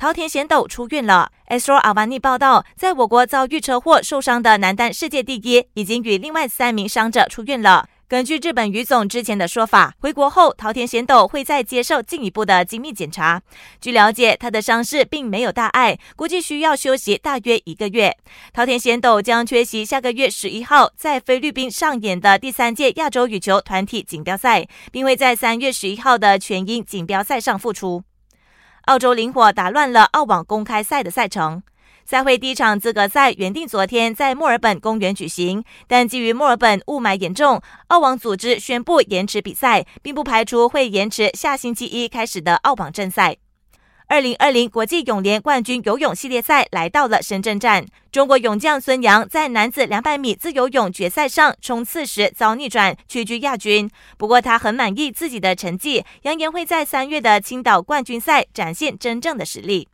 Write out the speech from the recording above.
桃田贤斗出院了。Astro 阿瓦尼报道，在我国遭遇车祸受伤的男单世界第一，已经与另外三名伤者出院了。根据日本羽总之前的说法，回国后桃田贤斗会再接受进一步的精密检查。据了解，他的伤势并没有大碍，估计需要休息大约一个月。桃田贤斗将缺席下个月十一号在菲律宾上演的第三届亚洲羽球团体锦标赛，并会在三月十一号的全英锦标赛上复出。澳洲灵火打乱了澳网公开赛的赛程。赛会第一场资格赛原定昨天在墨尔本公园举行，但基于墨尔本雾霾严重，澳网组织宣布延迟比赛，并不排除会延迟下星期一开始的澳网正赛。二零二零国际泳联冠军游泳系列赛来到了深圳站，中国泳将孙杨在男子两百米自由泳决赛上冲刺时遭逆转，屈居亚军。不过他很满意自己的成绩，扬言会在三月的青岛冠军赛展现真正的实力。